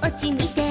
落ち見て